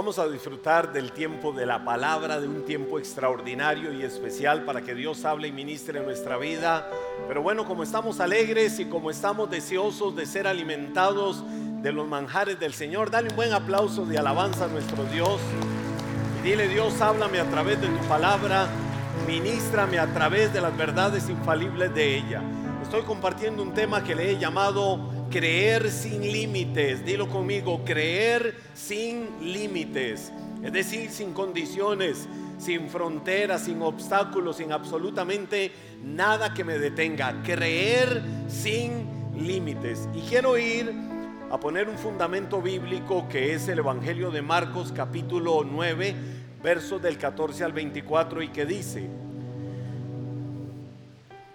Vamos a disfrutar del tiempo de la palabra, de un tiempo extraordinario y especial para que Dios hable y ministre nuestra vida. Pero bueno, como estamos alegres y como estamos deseosos de ser alimentados de los manjares del Señor, dale un buen aplauso de alabanza a nuestro Dios. Y dile, Dios, háblame a través de tu palabra, ministrame a través de las verdades infalibles de ella. Estoy compartiendo un tema que le he llamado creer sin límites. Dilo conmigo, creer sin límites. Es decir, sin condiciones, sin fronteras, sin obstáculos, sin absolutamente nada que me detenga. Creer sin límites. Y quiero ir a poner un fundamento bíblico que es el Evangelio de Marcos capítulo 9, versos del 14 al 24 y que dice,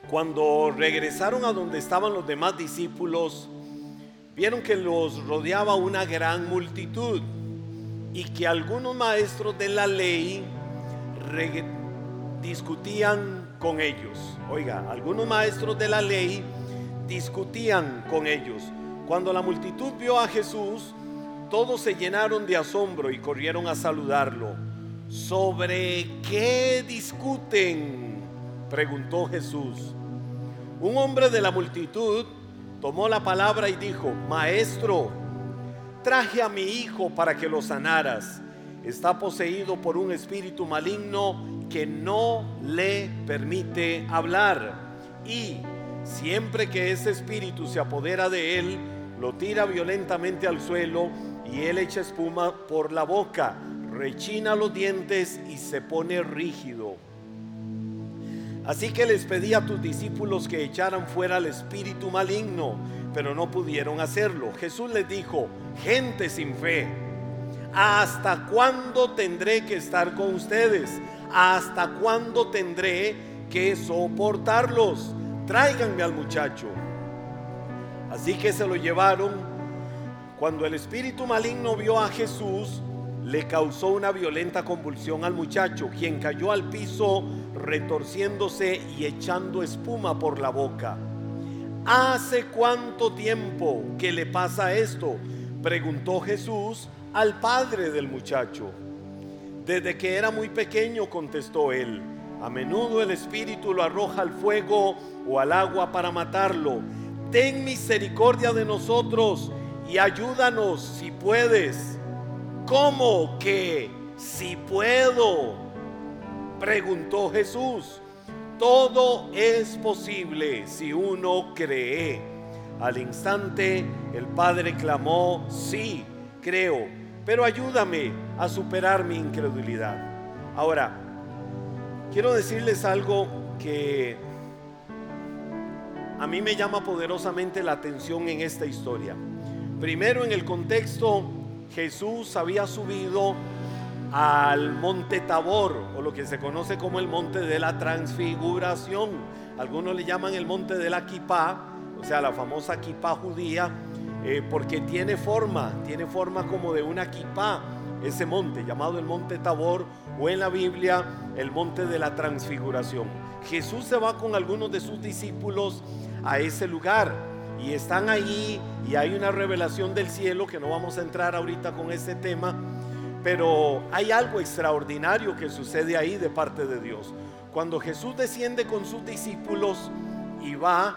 cuando regresaron a donde estaban los demás discípulos, vieron que los rodeaba una gran multitud y que algunos maestros de la ley discutían con ellos. Oiga, algunos maestros de la ley discutían con ellos. Cuando la multitud vio a Jesús, todos se llenaron de asombro y corrieron a saludarlo. ¿Sobre qué discuten? preguntó Jesús. Un hombre de la multitud tomó la palabra y dijo, Maestro, traje a mi hijo para que lo sanaras. Está poseído por un espíritu maligno que no le permite hablar. Y siempre que ese espíritu se apodera de él, lo tira violentamente al suelo y él echa espuma por la boca, rechina los dientes y se pone rígido. Así que les pedí a tus discípulos que echaran fuera al espíritu maligno, pero no pudieron hacerlo. Jesús les dijo, gente sin fe, ¿hasta cuándo tendré que estar con ustedes? ¿Hasta cuándo tendré que soportarlos? Tráiganme al muchacho. Así que se lo llevaron. Cuando el espíritu maligno vio a Jesús, le causó una violenta convulsión al muchacho, quien cayó al piso retorciéndose y echando espuma por la boca. ¿Hace cuánto tiempo que le pasa esto? preguntó Jesús al padre del muchacho. Desde que era muy pequeño, contestó él. A menudo el espíritu lo arroja al fuego o al agua para matarlo. Ten misericordia de nosotros y ayúdanos si puedes. ¿Cómo que si puedo? Preguntó Jesús. Todo es posible si uno cree. Al instante el Padre clamó, sí, creo, pero ayúdame a superar mi incredulidad. Ahora, quiero decirles algo que a mí me llama poderosamente la atención en esta historia. Primero en el contexto, Jesús había subido al monte Tabor, o lo que se conoce como el monte de la transfiguración. Algunos le llaman el monte de la Kipá, o sea, la famosa Kipá judía, eh, porque tiene forma, tiene forma como de una Kipá, ese monte llamado el monte Tabor, o en la Biblia el monte de la transfiguración. Jesús se va con algunos de sus discípulos a ese lugar y están ahí y hay una revelación del cielo que no vamos a entrar ahorita con ese tema pero hay algo extraordinario que sucede ahí de parte de Dios. Cuando Jesús desciende con sus discípulos y va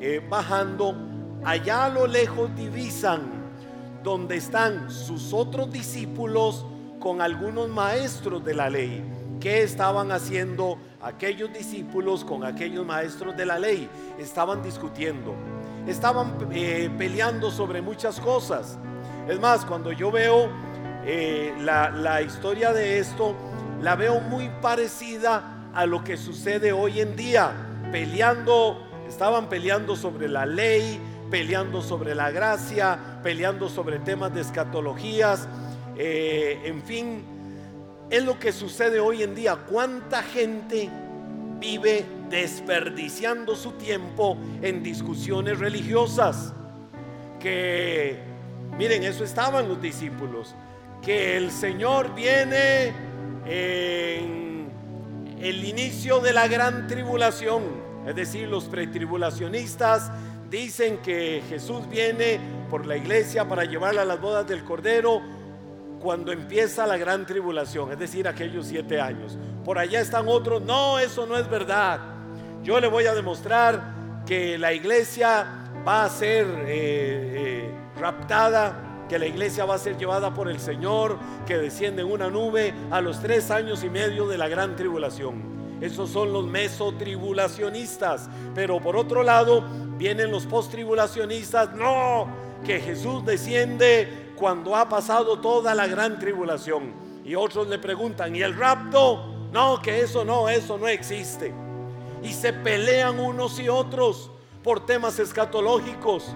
eh, bajando, allá a lo lejos divisan donde están sus otros discípulos con algunos maestros de la ley. ¿Qué estaban haciendo aquellos discípulos con aquellos maestros de la ley? Estaban discutiendo, estaban eh, peleando sobre muchas cosas. Es más, cuando yo veo eh, la, historia de esto la veo muy parecida a lo que sucede hoy en día, peleando, estaban peleando sobre la ley, peleando sobre la gracia, peleando sobre temas de escatologías, eh, en fin, es lo que sucede hoy en día. ¿Cuánta gente vive desperdiciando su tiempo en discusiones religiosas? Que, miren, eso estaban los discípulos que el Señor viene en el inicio de la gran tribulación, es decir, los pretribulacionistas dicen que Jesús viene por la iglesia para llevarla a las bodas del Cordero cuando empieza la gran tribulación, es decir, aquellos siete años. Por allá están otros, no, eso no es verdad. Yo le voy a demostrar que la iglesia va a ser eh, eh, raptada, que la iglesia va a ser llevada por el Señor, que desciende en una nube a los tres años y medio de la gran tribulación. Esos son los mesotribulacionistas. Pero por otro lado, vienen los postribulacionistas. No, que Jesús desciende cuando ha pasado toda la gran tribulación. Y otros le preguntan, ¿y el rapto? No, que eso no, eso no existe y se pelean unos y otros por temas escatológicos.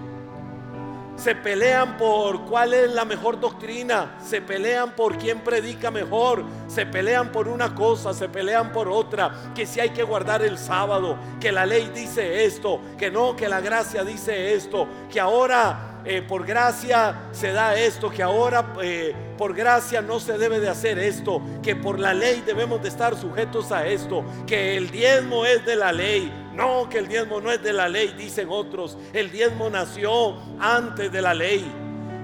Se pelean por cuál es la mejor doctrina, se pelean por quién predica mejor, se pelean por una cosa, se pelean por otra, que si hay que guardar el sábado, que la ley dice esto, que no, que la gracia dice esto, que ahora eh, por gracia se da esto, que ahora eh, por gracia no se debe de hacer esto, que por la ley debemos de estar sujetos a esto, que el diezmo es de la ley. No, que el diezmo no es de la ley, dicen otros. El diezmo nació antes de la ley.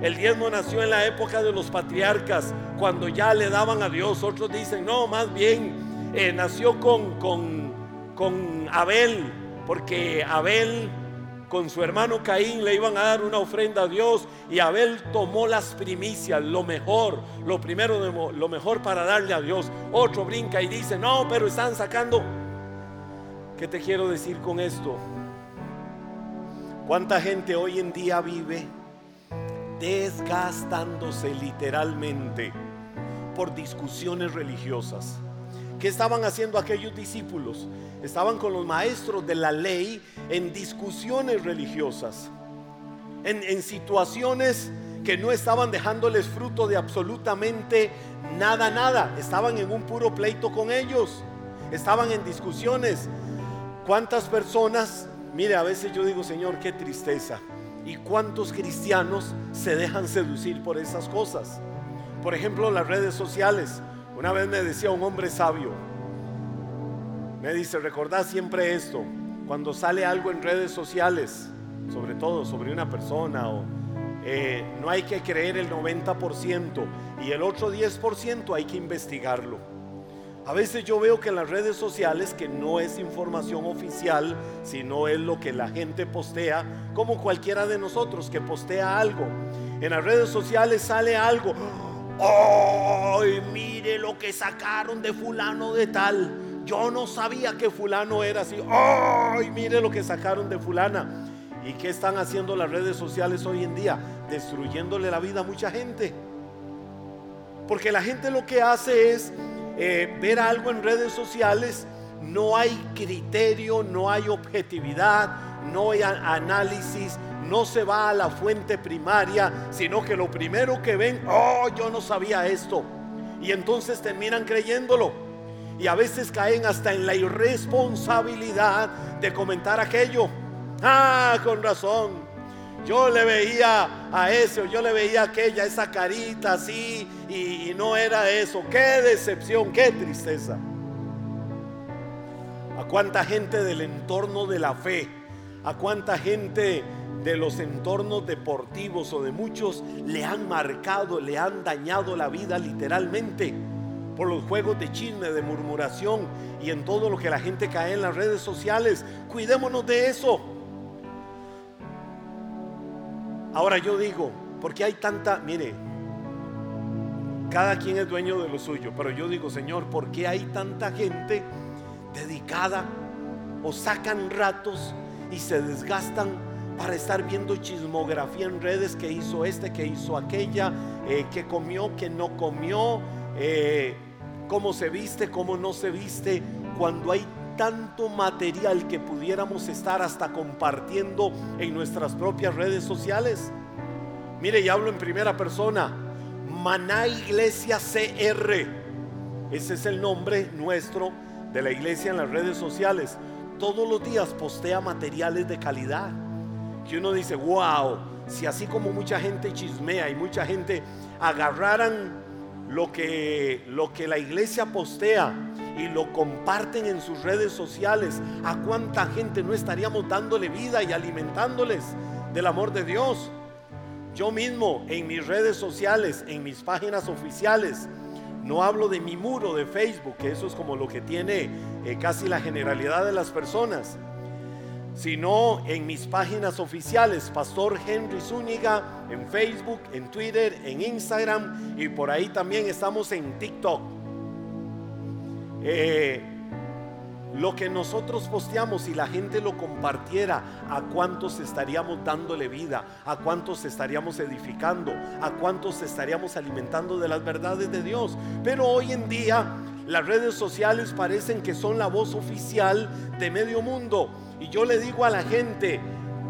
El diezmo nació en la época de los patriarcas, cuando ya le daban a Dios. Otros dicen, no, más bien eh, nació con, con, con Abel, porque Abel con su hermano Caín le iban a dar una ofrenda a Dios y Abel tomó las primicias, lo mejor, lo primero, lo mejor para darle a Dios. Otro brinca y dice, no, pero están sacando. ¿Qué te quiero decir con esto? ¿Cuánta gente hoy en día vive desgastándose literalmente por discusiones religiosas? ¿Qué estaban haciendo aquellos discípulos? Estaban con los maestros de la ley en discusiones religiosas, en, situaciones que no estaban dejándoles fruto de absolutamente nada, nada. Estaban en un puro pleito con ellos. Estaban en discusiones. ¿Cuántas personas, mire, a veces yo digo, Señor, qué tristeza. ¿Y cuántos cristianos se dejan seducir por esas cosas? Por ejemplo, las redes sociales. Una vez me decía un hombre sabio, me dice, recordad siempre esto, cuando sale algo en redes sociales, sobre todo sobre una persona, o, eh, no hay que creer el 90% y el otro 10% hay que investigarlo. A veces yo veo que en las redes sociales, que no es información oficial, sino es lo que la gente postea, como cualquiera de nosotros que postea algo. En las redes sociales sale algo, ¡ay, mire lo que sacaron de fulano de tal! Yo no sabía que fulano era así. ¡Ay, mire lo que sacaron de fulana! ¿Y qué están haciendo las redes sociales hoy en día? Destruyéndole la vida a mucha gente. Porque la gente lo que hace es eh, ver algo en redes sociales, no hay criterio, no hay objetividad, no hay análisis, no se va a la fuente primaria, sino que lo primero que ven, oh, yo no sabía esto. Y entonces terminan creyéndolo. Y a veces caen hasta en la irresponsabilidad de comentar aquello. Ah, con razón. Yo le veía a ese o yo le veía a aquella, esa carita así, y, y no era eso. Qué decepción, qué tristeza. A cuánta gente del entorno de la fe, a cuánta gente de los entornos deportivos o de muchos le han marcado, le han dañado la vida literalmente por los juegos de chisme, de murmuración y en todo lo que la gente cae en las redes sociales. Cuidémonos de eso. Ahora yo digo, porque hay tanta, mire, cada quien es dueño de lo suyo, pero yo digo, Señor, ¿por qué hay tanta gente dedicada o sacan ratos y se desgastan para estar viendo chismografía en redes que hizo este, que hizo aquella, eh, que comió, que no comió, eh, cómo se viste, cómo no se viste, cuando hay tanto material que pudiéramos estar hasta compartiendo en nuestras propias redes sociales. Mire, y hablo en primera persona, Maná Iglesia CR, ese es el nombre nuestro de la iglesia en las redes sociales. Todos los días postea materiales de calidad que uno dice, wow, si así como mucha gente chismea y mucha gente agarraran lo que, lo que la iglesia postea y lo comparten en sus redes sociales, a cuánta gente no estaríamos dándole vida y alimentándoles del amor de Dios. Yo mismo en mis redes sociales, en mis páginas oficiales, no hablo de mi muro de Facebook, que eso es como lo que tiene eh, casi la generalidad de las personas, sino en mis páginas oficiales, Pastor Henry Zúñiga, en Facebook, en Twitter, en Instagram y por ahí también estamos en TikTok. Eh, lo que nosotros posteamos y la gente lo compartiera, a cuántos estaríamos dándole vida, a cuántos estaríamos edificando, a cuántos estaríamos alimentando de las verdades de Dios. Pero hoy en día las redes sociales parecen que son la voz oficial de medio mundo. Y yo le digo a la gente,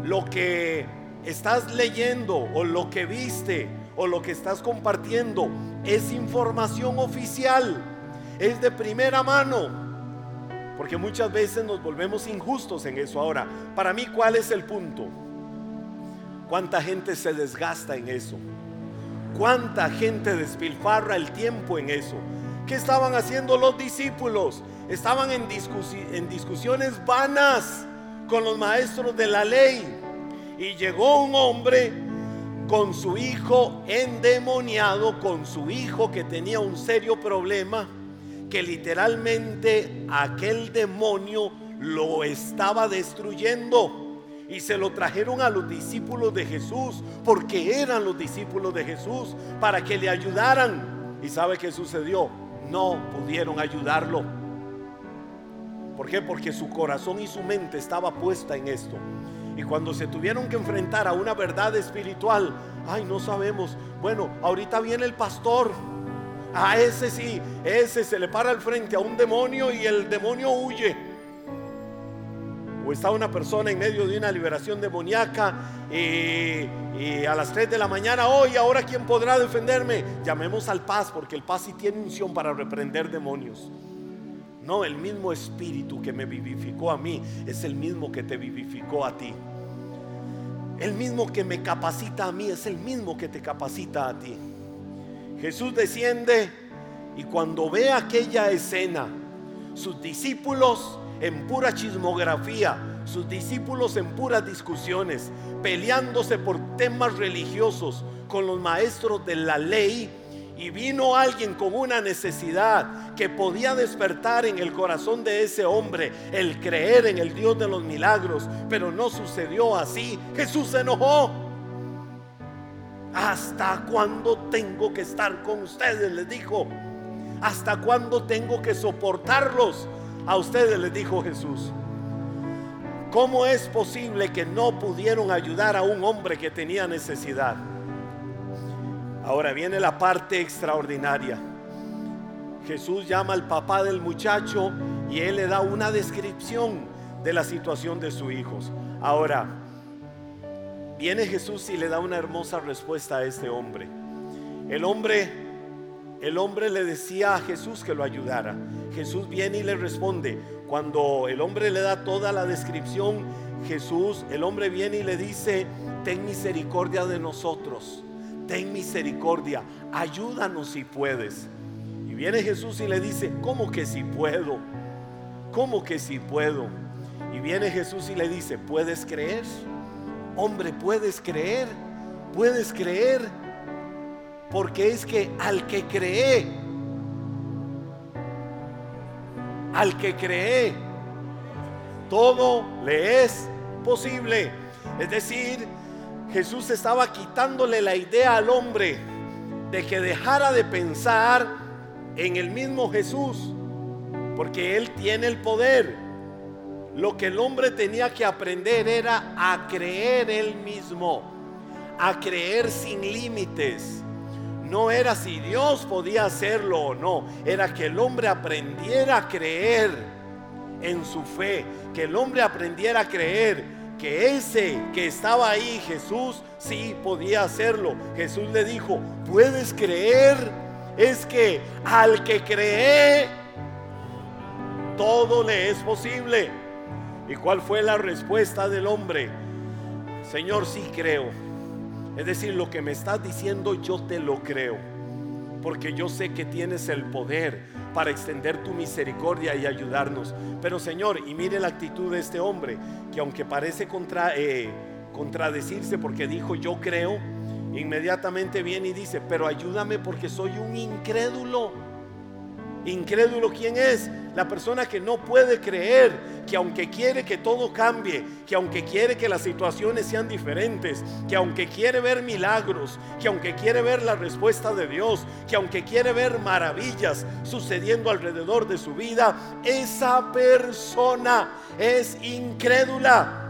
lo que estás leyendo o lo que viste o lo que estás compartiendo es información oficial, es de primera mano porque muchas veces nos volvemos injustos en eso. Ahora, para mí, ¿cuál es el punto? ¿Cuánta gente se desgasta en eso? ¿Cuánta gente despilfarra el tiempo en eso? ¿Qué estaban haciendo los discípulos? Estaban en, en discusiones vanas con los maestros de la ley. Y llegó un hombre con su hijo endemoniado, con su hijo que tenía un serio problema que literalmente aquel demonio lo estaba destruyendo. Y se lo trajeron a los discípulos de Jesús, porque eran los discípulos de Jesús, para que le ayudaran. ¿Y sabe qué sucedió? No pudieron ayudarlo. ¿Por qué? Porque su corazón y su mente estaba puesta en esto. Y cuando se tuvieron que enfrentar a una verdad espiritual, ay, no sabemos. Bueno, ahorita viene el pastor a ese sí, ese se le para al frente a un demonio y el demonio huye. O está una persona en medio de una liberación demoníaca y, a las 3 de la mañana, hoy, ahora quién podrá defenderme. Llamemos al paz porque el paz sí tiene unción para reprender demonios. No, el mismo espíritu que me vivificó a mí es el mismo que te vivificó a ti. El mismo que me capacita a mí es el mismo que te capacita a ti. Jesús desciende y cuando ve aquella escena, sus discípulos en pura chismografía, sus discípulos en puras discusiones, peleándose por temas religiosos con los maestros de la ley, y vino alguien con una necesidad que podía despertar en el corazón de ese hombre el creer en el Dios de los milagros, pero no sucedió así. Jesús se enojó ¿Hasta cuándo tengo que estar con ustedes? Les dijo. ¿Hasta cuándo tengo que soportarlos? A ustedes les dijo Jesús. ¿Cómo es posible que no pudieron ayudar a un hombre que tenía necesidad? Ahora viene la parte extraordinaria. Jesús llama al papá del muchacho y él le da una descripción de la situación de sus hijos. Ahora, Viene Jesús y le da una hermosa respuesta a este hombre. El hombre, el hombre le decía a Jesús que lo ayudara. Jesús viene y le responde. Cuando el hombre le da toda la descripción, Jesús, el hombre viene y le dice, ten misericordia de nosotros, ten misericordia, ayúdanos si puedes. Y viene Jesús y le dice, ¿cómo que si puedo? ¿Cómo que si puedo? Y viene Jesús y le dice, ¿puedes creer? hombre, puedes creer, puedes creer, porque es que al que cree, al que cree, todo le es posible. Es decir, Jesús estaba quitándole la idea al hombre de que dejara de pensar en el mismo Jesús, porque Él tiene el poder. Lo que el hombre tenía que aprender era a creer él mismo, a creer sin límites. No era si Dios podía hacerlo o no, era que el hombre aprendiera a creer en su fe, que el hombre aprendiera a creer que ese que estaba ahí, Jesús, sí podía hacerlo. Jesús le dijo, ¿puedes creer? Es que al que cree, todo le es posible. ¿Y cuál fue la respuesta del hombre? Señor, sí creo. Es decir, lo que me estás diciendo yo te lo creo. Porque yo sé que tienes el poder para extender tu misericordia y ayudarnos. Pero Señor, y mire la actitud de este hombre, que aunque parece contra, eh, contradecirse porque dijo yo creo, inmediatamente viene y dice, pero ayúdame porque soy un incrédulo. Incrédulo, ¿quién es? La persona que no puede creer, que aunque quiere que todo cambie, que aunque quiere que las situaciones sean diferentes, que aunque quiere ver milagros, que aunque quiere ver la respuesta de Dios, que aunque quiere ver maravillas sucediendo alrededor de su vida, esa persona es incrédula.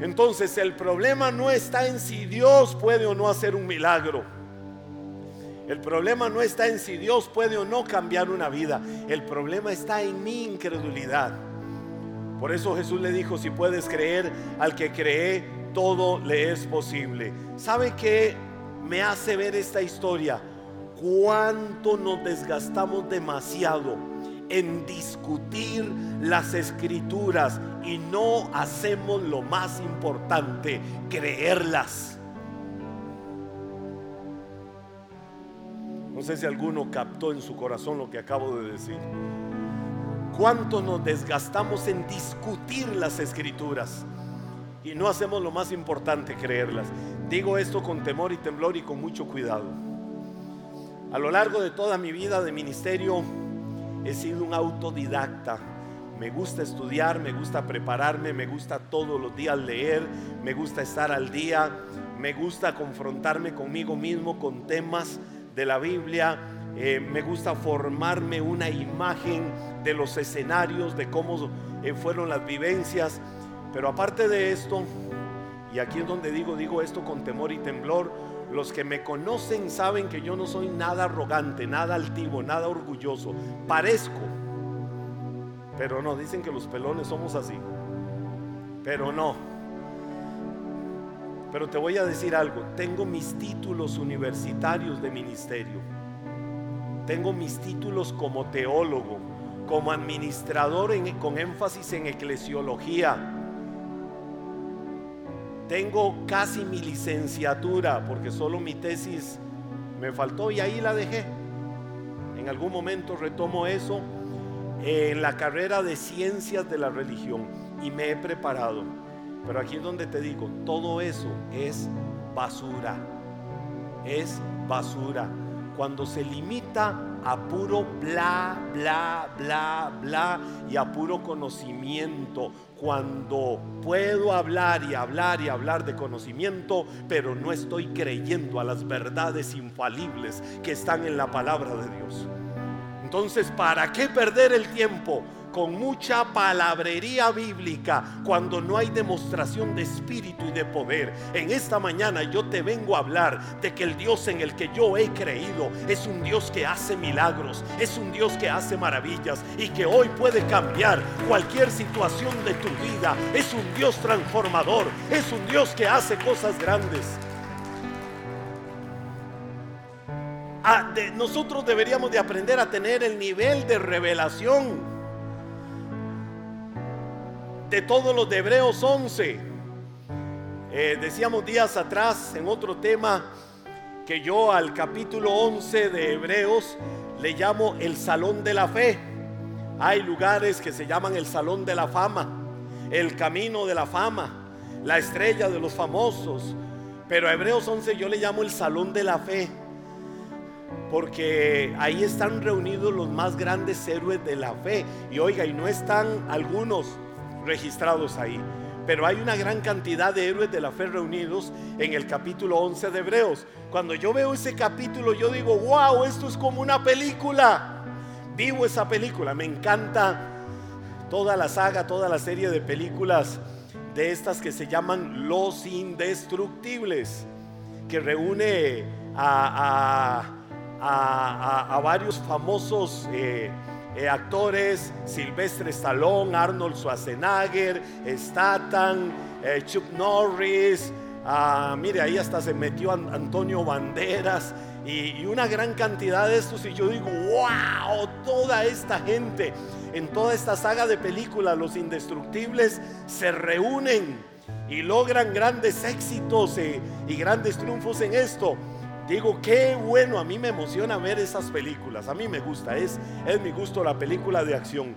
Entonces el problema no está en si Dios puede o no hacer un milagro. El problema no está en si Dios puede o no cambiar una vida. El problema está en mi incredulidad. Por eso Jesús le dijo, si puedes creer, al que cree, todo le es posible. ¿Sabe qué me hace ver esta historia? Cuánto nos desgastamos demasiado en discutir las escrituras y no hacemos lo más importante, creerlas. No sé si alguno captó en su corazón lo que acabo de decir. ¿Cuánto nos desgastamos en discutir las escrituras? Y no hacemos lo más importante, creerlas. Digo esto con temor y temblor y con mucho cuidado. A lo largo de toda mi vida de ministerio he sido un autodidacta. Me gusta estudiar, me gusta prepararme, me gusta todos los días leer, me gusta estar al día, me gusta confrontarme conmigo mismo con temas de la Biblia, eh, me gusta formarme una imagen de los escenarios, de cómo eh, fueron las vivencias. Pero aparte de esto, y aquí es donde digo, digo esto con temor y temblor, los que me conocen saben que yo no soy nada arrogante, nada altivo, nada orgulloso. Parezco, pero no, dicen que los pelones somos así. Pero no. Pero te voy a decir algo, tengo mis títulos universitarios de ministerio. Tengo mis títulos como teólogo, como administrador con énfasis en eclesiología. Tengo casi mi licenciatura porque solo mi tesis me faltó y ahí la dejé. En algún momento retomo eso en la carrera de ciencias de la religión y me he preparado. Pero aquí es donde te digo, todo eso es basura. Es basura. Cuando se limita a puro bla, bla, bla, bla y a puro conocimiento. Cuando puedo hablar y hablar y hablar de conocimiento, pero no estoy creyendo a las verdades infalibles que están en la palabra de Dios. Entonces, ¿para qué perder el tiempo? Con mucha palabrería bíblica cuando no hay demostración de espíritu y de poder. En esta mañana yo te vengo a hablar de que el Dios en el que yo he creído es un Dios que hace milagros, es un Dios que hace maravillas y que hoy puede cambiar cualquier situación de tu vida. Es un Dios transformador, es un Dios que hace cosas grandes. Ah, nosotros deberíamos de aprender a tener el nivel de revelación de todos los de Hebreos 11. Eh, decíamos días atrás en otro tema que yo al capítulo 11 de Hebreos le llamo el salón de la fe. Hay lugares que se llaman el salón de la fama, el camino de la fama, la estrella de los famosos. Pero a Hebreos 11 yo le llamo el salón de la fe. Porque ahí están reunidos los más grandes héroes de la fe. Y oiga, y no están algunos registrados ahí. Pero hay una gran cantidad de héroes de la fe reunidos en el capítulo 11 de Hebreos. Cuando yo veo ese capítulo, yo digo, wow, esto es como una película. Vivo esa película, me encanta toda la saga, toda la serie de películas de estas que se llaman Los Indestructibles, que reúne a, varios famosos eh, eh, actores, Silvestre Stallone, Arnold Schwarzenegger, Statham, eh, Chuck Norris, ah, mire, ahí hasta se metió Antonio Banderas y, una gran cantidad de estos. Y yo digo, wow, toda esta gente en toda esta saga de películas, los indestructibles, se reúnen y logran grandes éxitos eh, y grandes triunfos en esto. Digo, qué bueno, a mí me emociona ver esas películas, a mí me gusta, es, es mi gusto la película de acción.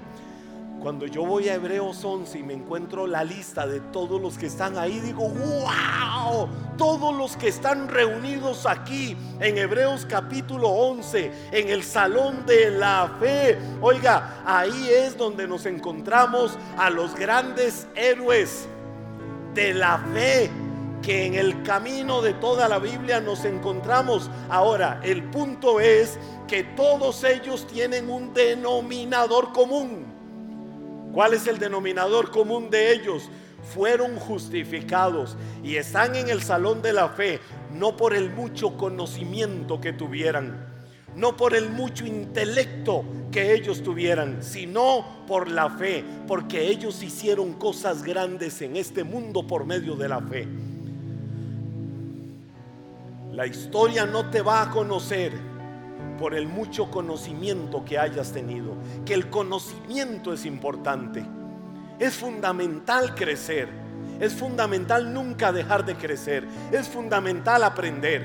Cuando yo voy a Hebreos 11 y me encuentro la lista de todos los que están ahí, digo, wow, todos los que están reunidos aquí en Hebreos capítulo 11, en el salón de la fe. Oiga, ahí es donde nos encontramos a los grandes héroes de la fe que en el camino de toda la Biblia nos encontramos. Ahora, el punto es que todos ellos tienen un denominador común. ¿Cuál es el denominador común de ellos? Fueron justificados y están en el salón de la fe, no por el mucho conocimiento que tuvieran, no por el mucho intelecto que ellos tuvieran, sino por la fe, porque ellos hicieron cosas grandes en este mundo por medio de la fe. La historia no te va a conocer por el mucho conocimiento que hayas tenido, que el conocimiento es importante. Es fundamental crecer, es fundamental nunca dejar de crecer, es fundamental aprender.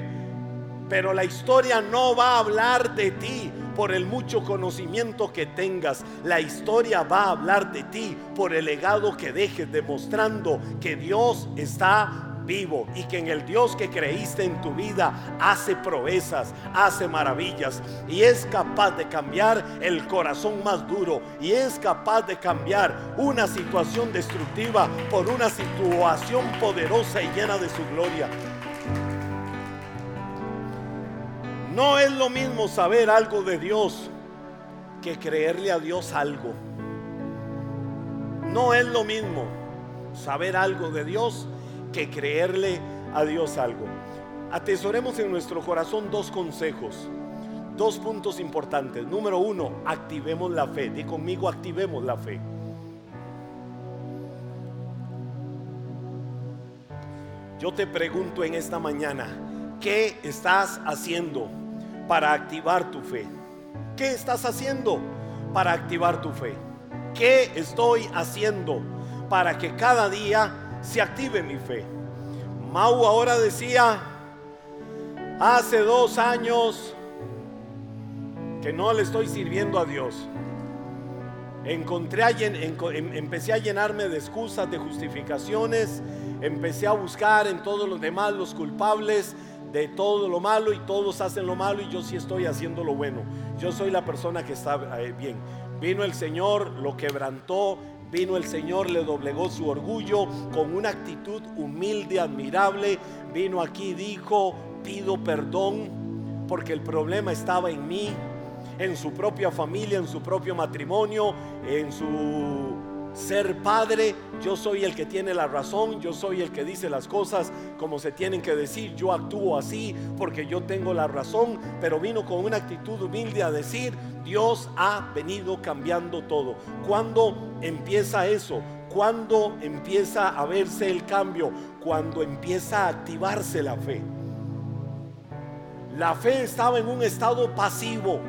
Pero la historia no va a hablar de ti por el mucho conocimiento que tengas. La historia va a hablar de ti por el legado que dejes, demostrando que Dios está vivo y que en el Dios que creíste en tu vida hace proezas, hace maravillas y es capaz de cambiar el corazón más duro y es capaz de cambiar una situación destructiva por una situación poderosa y llena de su gloria. No es lo mismo saber algo de Dios que creerle a Dios algo. No es lo mismo saber algo de Dios que creerle a Dios algo. Atesoremos en nuestro corazón dos consejos, dos puntos importantes. Número uno, activemos la fe. Di conmigo, activemos la fe. Yo te pregunto en esta mañana, ¿qué estás haciendo para activar tu fe? ¿Qué estás haciendo para activar tu fe? ¿Qué estoy haciendo para que cada día se active mi fe. Mau ahora decía, hace dos años que no le estoy sirviendo a Dios. Encontré em, empecé a llenarme de excusas, de justificaciones, empecé a buscar en todos los demás los culpables de todo lo malo y todos hacen lo malo y yo sí estoy haciendo lo bueno. Yo soy la persona que está eh, bien. Vino el Señor, lo quebrantó, Vino el Señor, le doblegó su orgullo con una actitud humilde, admirable. Vino aquí dijo, pido perdón porque el problema estaba en mí, en su propia familia, en su propio matrimonio, en su ser padre, yo soy el que tiene la razón, yo soy el que dice las cosas como se tienen que decir, yo actúo así porque yo tengo la razón, pero vino con una actitud humilde a decir, Dios ha venido cambiando todo. ¿Cuándo empieza eso? ¿Cuándo empieza a verse el cambio? Cuando empieza a activarse la fe. La fe estaba en un estado pasivo.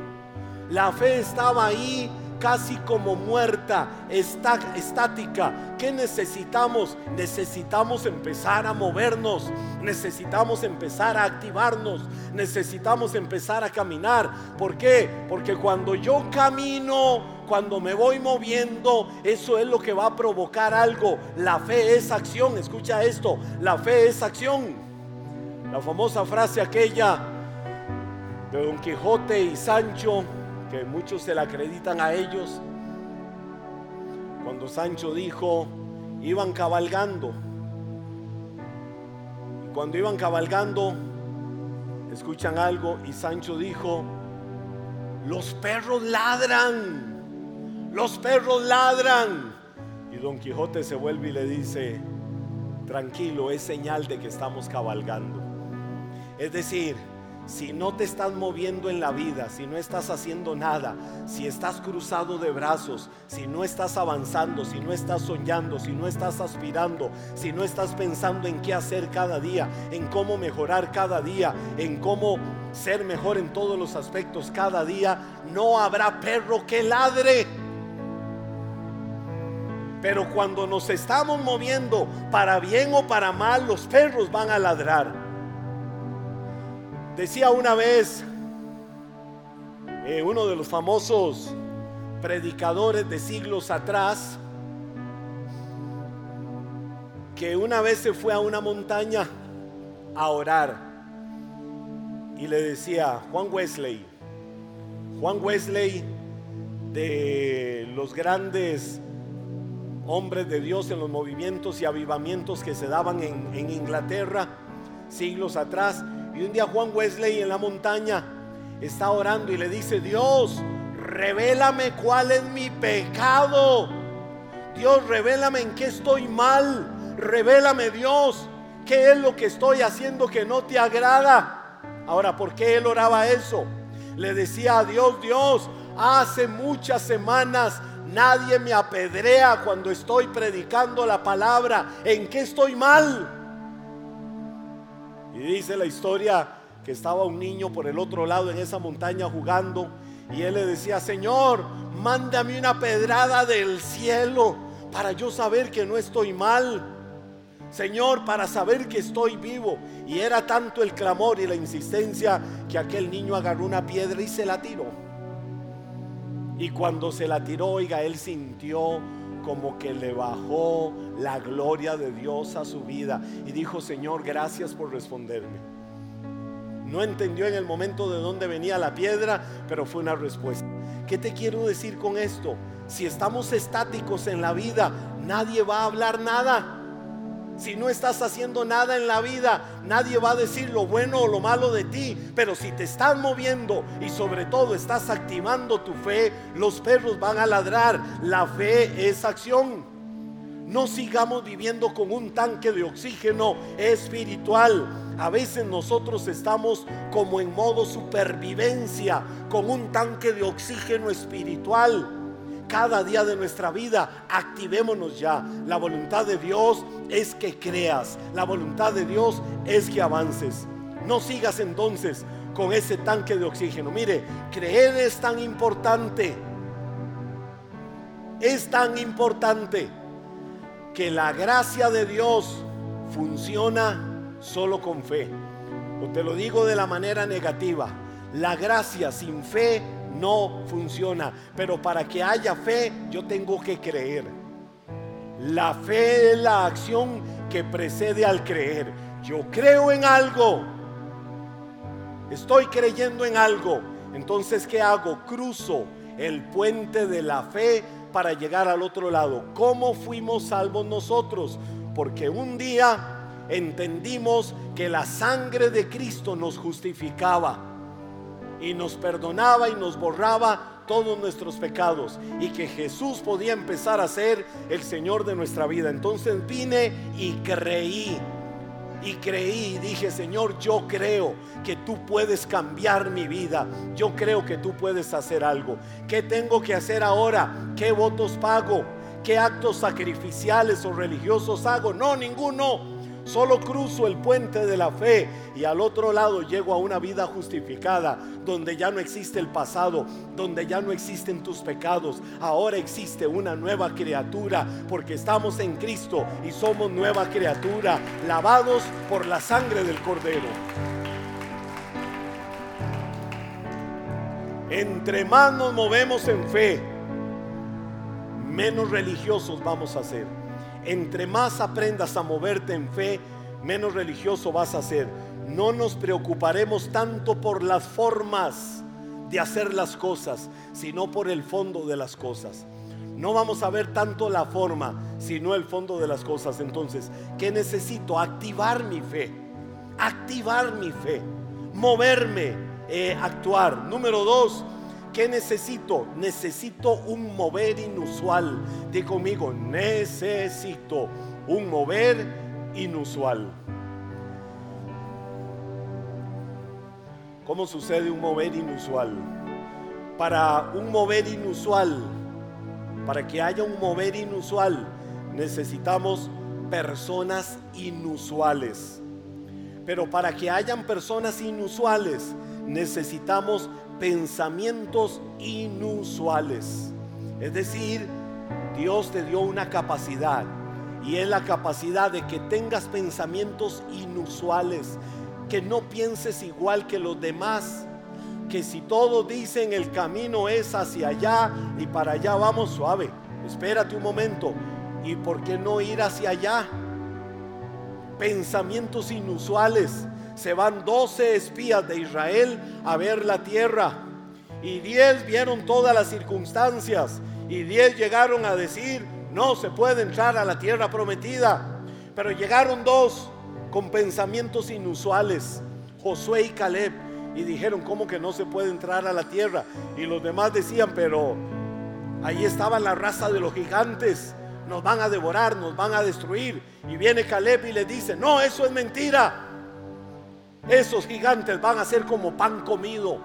La fe estaba ahí casi como muerta, está, estática. ¿Qué necesitamos? Necesitamos empezar a movernos, necesitamos empezar a activarnos, necesitamos empezar a caminar. ¿Por qué? Porque cuando yo camino, cuando me voy moviendo, eso es lo que va a provocar algo. La fe es acción, escucha esto, la fe es acción. La famosa frase aquella de Don Quijote y Sancho que muchos se la acreditan a ellos. Cuando Sancho dijo, iban cabalgando. Y cuando iban cabalgando, escuchan algo y Sancho dijo, los perros ladran, los perros ladran. Y Don Quijote se vuelve y le dice, tranquilo, es señal de que estamos cabalgando. Es decir, si no te estás moviendo en la vida, si no estás haciendo nada, si estás cruzado de brazos, si no estás avanzando, si no estás soñando, si no estás aspirando, si no estás pensando en qué hacer cada día, en cómo mejorar cada día, en cómo ser mejor en todos los aspectos cada día, no habrá perro que ladre. Pero cuando nos estamos moviendo para bien o para mal, los perros van a ladrar. Decía una vez eh, uno de los famosos predicadores de siglos atrás que una vez se fue a una montaña a orar y le decía, Juan Wesley, Juan Wesley de los grandes hombres de Dios en los movimientos y avivamientos que se daban en, en Inglaterra siglos atrás. Y un día Juan Wesley en la montaña está orando y le dice, Dios, revélame cuál es mi pecado. Dios, revélame en qué estoy mal. Revélame, Dios, qué es lo que estoy haciendo que no te agrada. Ahora, ¿por qué él oraba eso? Le decía a Dios, Dios, hace muchas semanas nadie me apedrea cuando estoy predicando la palabra. ¿En qué estoy mal? Y dice la historia que estaba un niño por el otro lado en esa montaña jugando y él le decía, Señor, mándame una pedrada del cielo para yo saber que no estoy mal. Señor, para saber que estoy vivo. Y era tanto el clamor y la insistencia que aquel niño agarró una piedra y se la tiró. Y cuando se la tiró, oiga, él sintió como que le bajó la gloria de Dios a su vida. Y dijo, Señor, gracias por responderme. No entendió en el momento de dónde venía la piedra, pero fue una respuesta. ¿Qué te quiero decir con esto? Si estamos estáticos en la vida, nadie va a hablar nada. Si no estás haciendo nada en la vida, nadie va a decir lo bueno o lo malo de ti. Pero si te estás moviendo y sobre todo estás activando tu fe, los perros van a ladrar. La fe es acción. No sigamos viviendo con un tanque de oxígeno espiritual. A veces nosotros estamos como en modo supervivencia, con un tanque de oxígeno espiritual. Cada día de nuestra vida, activémonos ya. La voluntad de Dios es que creas. La voluntad de Dios es que avances. No sigas entonces con ese tanque de oxígeno. Mire, creer es tan importante. Es tan importante que la gracia de Dios funciona solo con fe. O te lo digo de la manera negativa. La gracia sin fe no funciona. Pero para que haya fe, yo tengo que creer. La fe es la acción que precede al creer. Yo creo en algo. Estoy creyendo en algo. Entonces, ¿qué hago? Cruzo el puente de la fe para llegar al otro lado. ¿Cómo fuimos salvos nosotros? Porque un día entendimos que la sangre de Cristo nos justificaba y nos perdonaba y nos borraba todos nuestros pecados y que Jesús podía empezar a ser el Señor de nuestra vida. Entonces vine y creí y creí y dije, Señor, yo creo que tú puedes cambiar mi vida. Yo creo que tú puedes hacer algo. ¿Qué tengo que hacer ahora? ¿Qué votos pago? ¿Qué actos sacrificiales o religiosos hago? No, ninguno. Solo cruzo el puente de la fe y al otro lado llego a una vida justificada, donde ya no existe el pasado, donde ya no existen tus pecados. Ahora existe una nueva criatura, porque estamos en Cristo y somos nueva criatura, lavados por la sangre del Cordero. Entre más nos movemos en fe, menos religiosos vamos a ser entre más aprendas a moverte en fe, menos religioso vas a ser. No nos preocuparemos tanto por las formas de hacer las cosas, sino por el fondo de las cosas. No vamos a ver tanto la forma, sino el fondo de las cosas. Entonces, ¿qué necesito? Activar mi fe. Activar mi fe. Moverme, eh, actuar. Número dos, ¿Qué necesito? Necesito un mover inusual. Di conmigo, necesito un mover inusual. ¿Cómo sucede un mover inusual? Para un mover inusual, para que haya un mover inusual, necesitamos personas inusuales. Pero para que hayan personas inusuales, necesitamos pensamientos inusuales. Es decir, Dios te dio una capacidad y es la capacidad de que tengas pensamientos inusuales, que no pienses igual que los demás, que si todos dicen el camino es hacia allá y para allá vamos suave, espérate un momento, ¿y por qué no ir hacia allá? Pensamientos inusuales. Se van 12 espías de Israel a ver la tierra y 10 vieron todas las circunstancias y 10 llegaron a decir, no se puede entrar a la tierra prometida. Pero llegaron dos con pensamientos inusuales, Josué y Caleb, y dijeron, ¿cómo que no se puede entrar a la tierra? Y los demás decían, pero ahí estaba la raza de los gigantes, nos van a devorar, nos van a destruir. Y viene Caleb y le dice, no, eso es mentira. Esos gigantes van a ser como pan comido.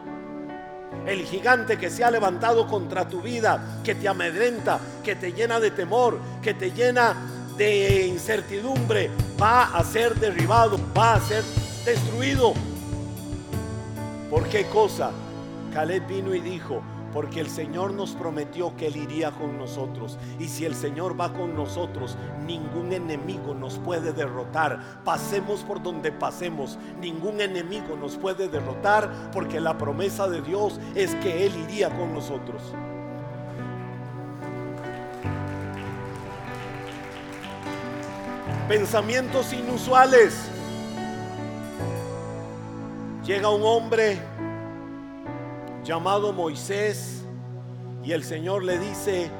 El gigante que se ha levantado contra tu vida, que te amedrenta, que te llena de temor, que te llena de incertidumbre, va a ser derribado, va a ser destruido. ¿Por qué cosa? Caleb vino y dijo, porque el Señor nos prometió que Él iría con nosotros. Y si el Señor va con nosotros, ningún enemigo nos puede derrotar. Pasemos por donde pasemos, ningún enemigo nos puede derrotar, porque la promesa de Dios es que Él iría con nosotros. Pensamientos inusuales. Llega un hombre llamado Moisés y el Señor le dice,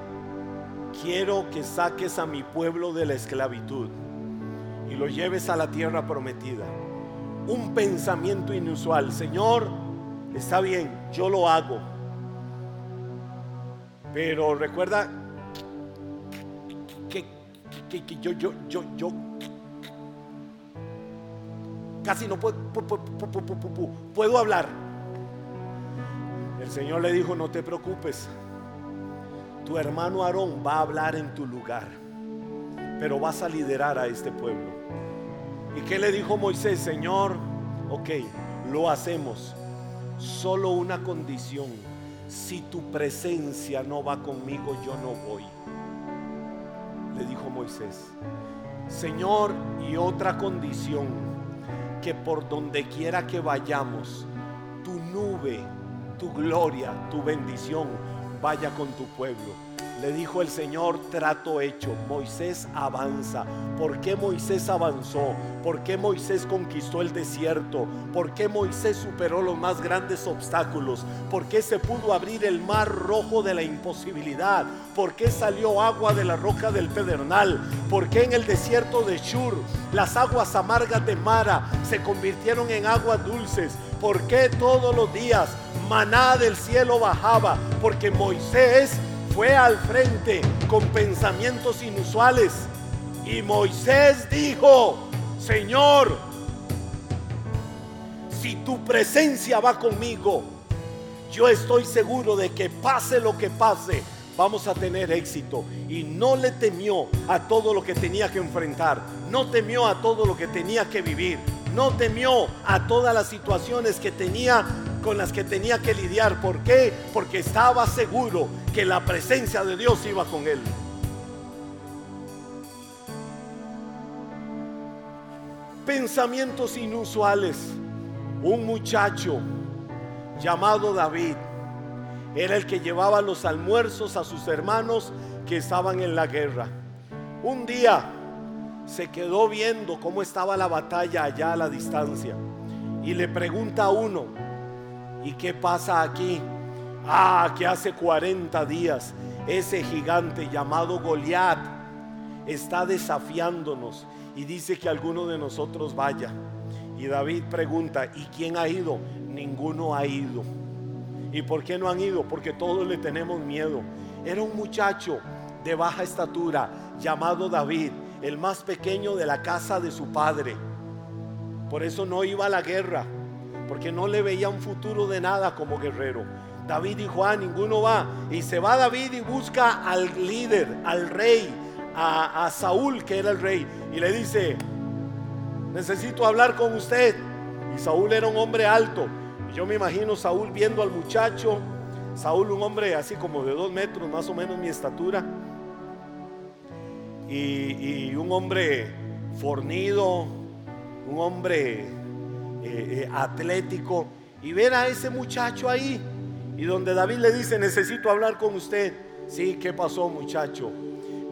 quiero que saques a mi pueblo de la esclavitud y lo lleves a la tierra prometida. Un pensamiento inusual, Señor, está bien, yo lo hago. Pero recuerda que, yo, yo, yo, yo casi no puedo, puedo hablar. El Señor le dijo, no te preocupes, tu hermano Aarón va a hablar en tu lugar, pero vas a liderar a este pueblo. ¿Y qué le dijo Moisés? Señor, ok, lo hacemos. Solo una condición, si tu presencia no va conmigo, yo no voy. Le dijo Moisés, Señor, y otra condición, que por donde quiera que vayamos, tu nube tu gloria, tu bendición vaya con tu pueblo. Le dijo el Señor, trato hecho. Moisés avanza. ¿Por qué Moisés avanzó? ¿Por qué Moisés conquistó el desierto? ¿Por qué Moisés superó los más grandes obstáculos? ¿Por qué se pudo abrir el mar rojo de la imposibilidad? ¿Por qué salió agua de la roca del pedernal? ¿Por qué en el desierto de Shur las aguas amargas de Mara se convirtieron en aguas dulces? ¿Por qué todos los días maná del cielo bajaba? Porque Moisés fue al frente con pensamientos inusuales. Y Moisés dijo, Señor, si tu presencia va conmigo, yo estoy seguro de que pase lo que pase, vamos a tener éxito. Y no le temió a todo lo que tenía que enfrentar, no temió a todo lo que tenía que vivir, no temió a todas las situaciones que tenía con las que tenía que lidiar. ¿Por qué? Porque estaba seguro que la presencia de Dios iba con él. Pensamientos inusuales. Un muchacho llamado David era el que llevaba los almuerzos a sus hermanos que estaban en la guerra. Un día se quedó viendo cómo estaba la batalla allá a la distancia y le pregunta a uno, ¿Y qué pasa aquí? Ah, que hace 40 días ese gigante llamado Goliat está desafiándonos y dice que alguno de nosotros vaya. Y David pregunta, ¿y quién ha ido? Ninguno ha ido. ¿Y por qué no han ido? Porque todos le tenemos miedo. Era un muchacho de baja estatura llamado David, el más pequeño de la casa de su padre. Por eso no iba a la guerra porque no le veía un futuro de nada como guerrero. David dijo, ah, ninguno va. Y se va David y busca al líder, al rey, a, Saúl, que era el rey. Y le dice, necesito hablar con usted. Y Saúl era un hombre alto. Y yo me imagino Saúl viendo al muchacho. Saúl un hombre así como de dos metros, más o menos mi estatura. Y, un hombre fornido, un hombre eh, eh, atlético y ver a ese muchacho ahí. Y donde David le dice, necesito hablar con usted. Sí, ¿qué pasó muchacho?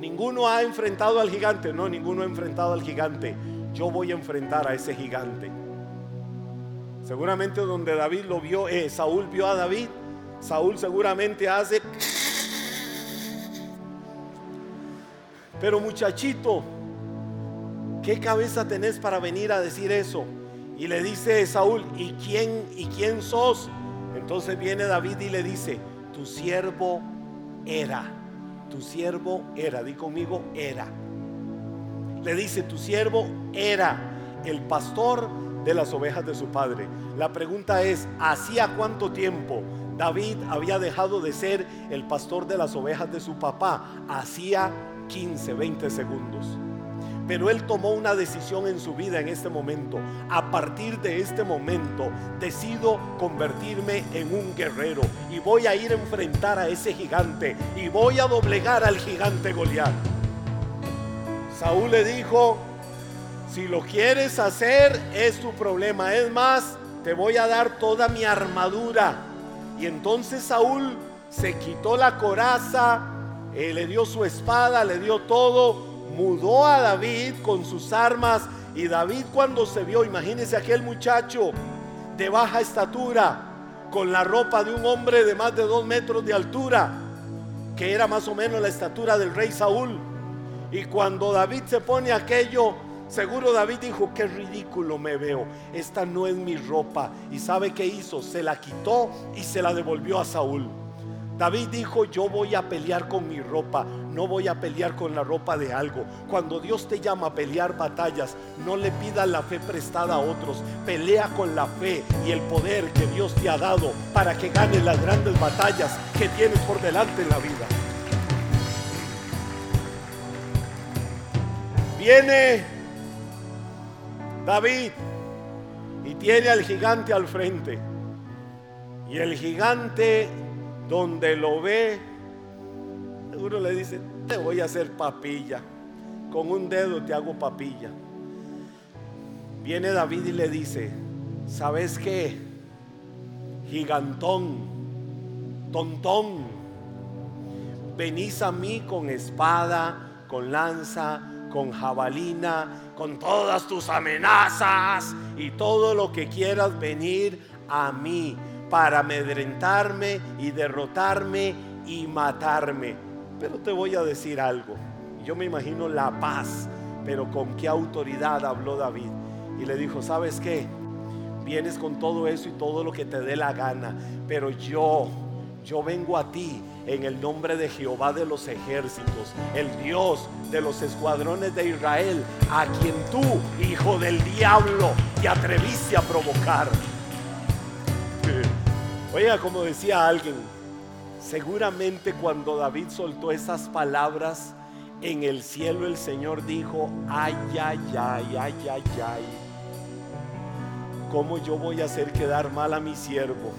Ninguno ha enfrentado al gigante. No, ninguno ha enfrentado al gigante. Yo voy a enfrentar a ese gigante. Seguramente donde David lo vio, eh, Saúl vio a David. Saúl seguramente hace... Pero muchachito, ¿qué cabeza tenés para venir a decir eso? Y le dice Saúl, ¿y quién, y quién sos? Entonces viene David y le dice, tu siervo era, tu siervo era, di conmigo, era. Le dice, tu siervo era el pastor de las ovejas de su padre. La pregunta es, ¿hacía cuánto tiempo David había dejado de ser el pastor de las ovejas de su papá? Hacía 15, 20 segundos. Pero él tomó una decisión en su vida en este momento. A partir de este momento decido convertirme en un guerrero y voy a ir a enfrentar a ese gigante y voy a doblegar al gigante Goliat. Saúl le dijo, si lo quieres hacer es tu problema. Es más, te voy a dar toda mi armadura. Y entonces Saúl se quitó la coraza, eh, le dio su espada, le dio todo, mudó a David con sus armas. Y David cuando se vio, imagínese aquel muchacho de baja estatura, con la ropa de un hombre de más de dos metros de altura, que era más o menos la estatura del rey Saúl. Y cuando David se pone aquello, seguro David dijo, qué ridículo me veo, esta no es mi ropa. Y sabe qué hizo, se la quitó y se la devolvió a Saúl. David dijo, yo voy a pelear con mi ropa, no voy a pelear con la ropa de algo. Cuando Dios te llama a pelear batallas, no le pidas la fe prestada a otros, pelea con la fe y el poder que Dios te ha dado para que ganes las grandes batallas que tienes por delante en la vida. Viene David y tiene al gigante al frente. Y el gigante donde lo ve, seguro le dice, te voy a hacer papilla. Con un dedo te hago papilla. Viene David y le dice, ¿sabes qué? Gigantón, tontón, venís a mí con espada, con lanza, con jabalina, con todas tus amenazas y todo lo que quieras venir a mí para amedrentarme y derrotarme y matarme. Pero te voy a decir algo. Yo me imagino la paz, pero con qué autoridad habló David. Y le dijo, ¿sabes qué? Vienes con todo eso y todo lo que te dé la gana, pero yo, yo vengo a ti en el nombre de Jehová de los ejércitos, el Dios de los escuadrones de Israel, a quien tú, hijo del diablo, te atreviste a provocar. Oiga, como decía alguien, seguramente cuando David soltó esas palabras, en el cielo el Señor dijo, ay, ay, ay, ay, ay, ay, ¿cómo yo voy a hacer quedar mal a mi siervo?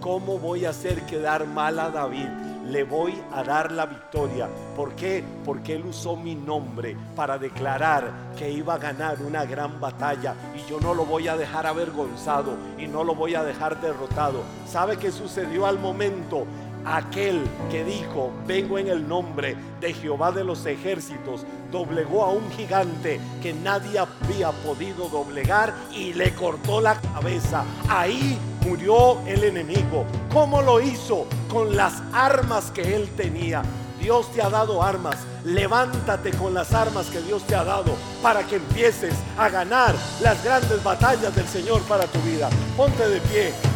¿Cómo voy a hacer quedar mal a David? Le voy a dar la victoria. ¿Por qué? Porque Él usó mi nombre para declarar que iba a ganar una gran batalla y yo no lo voy a dejar avergonzado y no lo voy a dejar derrotado. ¿Sabe qué sucedió al momento? Aquel que dijo, vengo en el nombre de Jehová de los ejércitos, doblegó a un gigante que nadie había podido doblegar y le cortó la cabeza. Ahí murió el enemigo. ¿Cómo lo hizo? Con las armas que él tenía. Dios te ha dado armas. Levántate con las armas que Dios te ha dado para que empieces a ganar las grandes batallas del Señor para tu vida. Ponte de pie.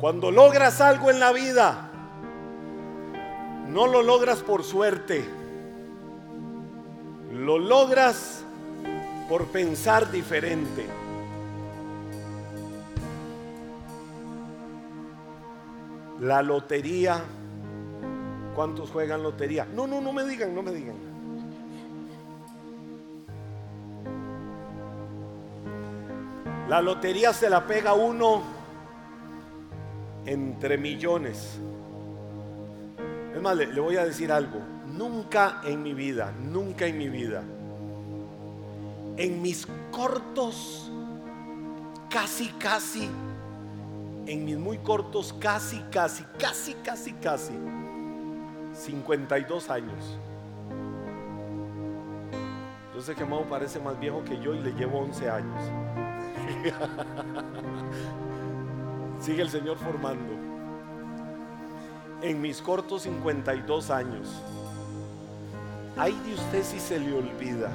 Cuando logras algo en la vida, no lo logras por suerte. Lo logras por pensar diferente. La lotería. ¿Cuántos juegan lotería? No, no, no me digan, no me digan. La lotería se la pega uno entre millones. Es más, le, voy a decir algo. Nunca en mi vida, nunca en mi vida en mis cortos, casi, casi, en mis muy cortos, casi, casi, casi, casi, casi, 52 años. Yo sé que Mau parece más viejo que yo y le llevo 11 años. Sigue el Señor formando. En mis cortos 52 años, hay de usted si se le olvida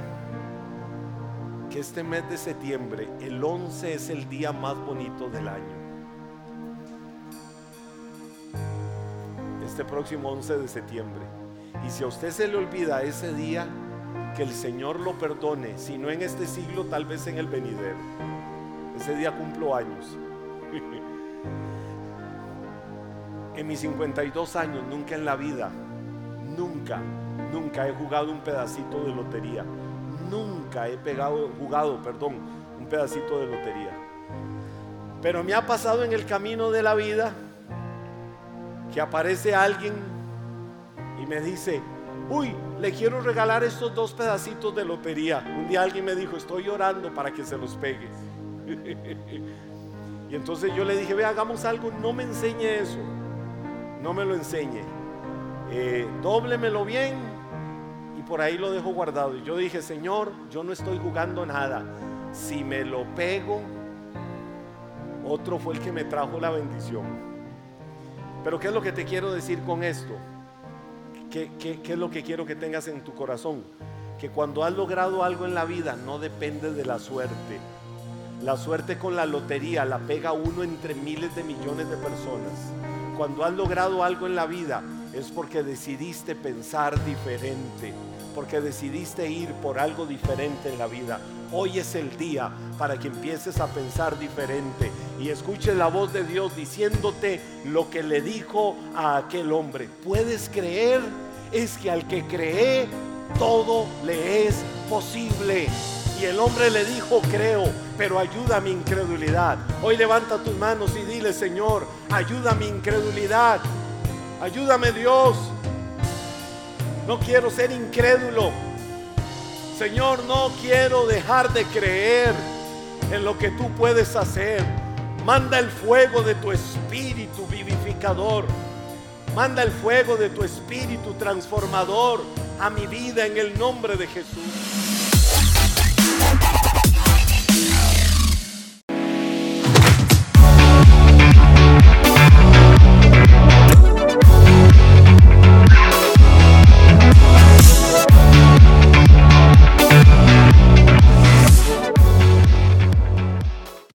que este mes de septiembre, el 11 es el día más bonito del año. Este próximo 11 de septiembre. Y si a usted se le olvida ese día, que el Señor lo perdone, si no en este siglo, tal vez en el venidero. Ese día cumplo años. en mis 52 años, nunca en la vida, nunca, nunca he jugado un pedacito de lotería. Nunca he pegado, jugado, perdón, un pedacito de lotería. Pero me ha pasado en el camino de la vida que aparece alguien y me dice, uy, le quiero regalar estos dos pedacitos de lotería. Un día alguien me dijo, estoy llorando para que se los pegue. y entonces yo le dije, ve, hagamos algo, no me enseñe eso, no me lo enseñe. Eh, bien y por ahí lo dejo guardado. Y yo dije, Señor, yo no estoy jugando nada. Si me lo pego, otro fue el que me trajo la bendición. Pero ¿qué es lo que te quiero decir con esto? ¿Qué, es lo que quiero que tengas en tu corazón? Que cuando has logrado algo en la vida no depende de la suerte. La suerte con la lotería la pega uno entre miles de millones de personas. Cuando has logrado algo en la vida es porque decidiste pensar diferente, porque decidiste ir por algo diferente en la vida. Hoy es el día para que empieces a pensar diferente y escuches la voz de Dios diciéndote lo que le dijo a aquel hombre. ¿Puedes creer? Es que al que cree, todo le es posible. Y el hombre le dijo, creo, pero ayuda a mi incredulidad. Hoy levanta tus manos y dile, Señor, ayuda a mi incredulidad. Ayúdame Dios. No quiero ser incrédulo. Señor, no quiero dejar de creer en lo que tú puedes hacer. Manda el fuego de tu espíritu vivificador. Manda el fuego de tu espíritu transformador a mi vida en el nombre de Jesús.